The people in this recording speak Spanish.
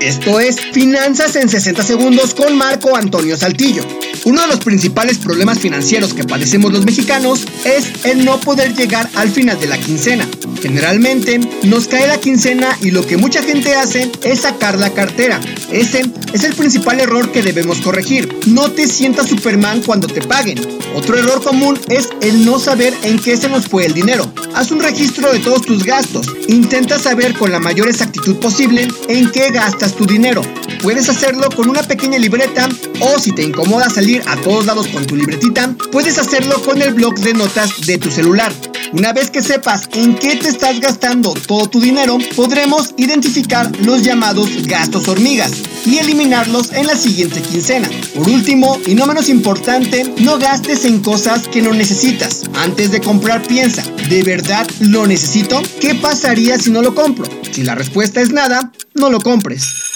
Esto es Finanzas en 60 segundos con Marco Antonio Saltillo. Uno de los principales problemas financieros que padecemos los mexicanos es el no poder llegar al final de la quincena. Generalmente nos cae la quincena y lo que mucha gente hace es sacar la cartera. Ese es el principal error que debemos corregir. No te sientas Superman cuando te paguen. Otro error común es el no saber en qué se nos fue el dinero. Haz un registro de todos tus gastos. Intenta saber con la mayor exactitud posible en qué gastas tu dinero. Puedes hacerlo con una pequeña libreta o si te incomoda salir a todos lados con tu libretita, puedes hacerlo con el blog de notas de tu celular. Una vez que sepas en qué te estás gastando todo tu dinero, podremos identificar los llamados gastos hormigas y eliminarlos en la siguiente quincena. Por último, y no menos importante, no gastes en cosas que no necesitas. Antes de comprar piensa, ¿de verdad lo necesito? ¿Qué pasaría si no lo compro? Si la respuesta es nada, no lo compres.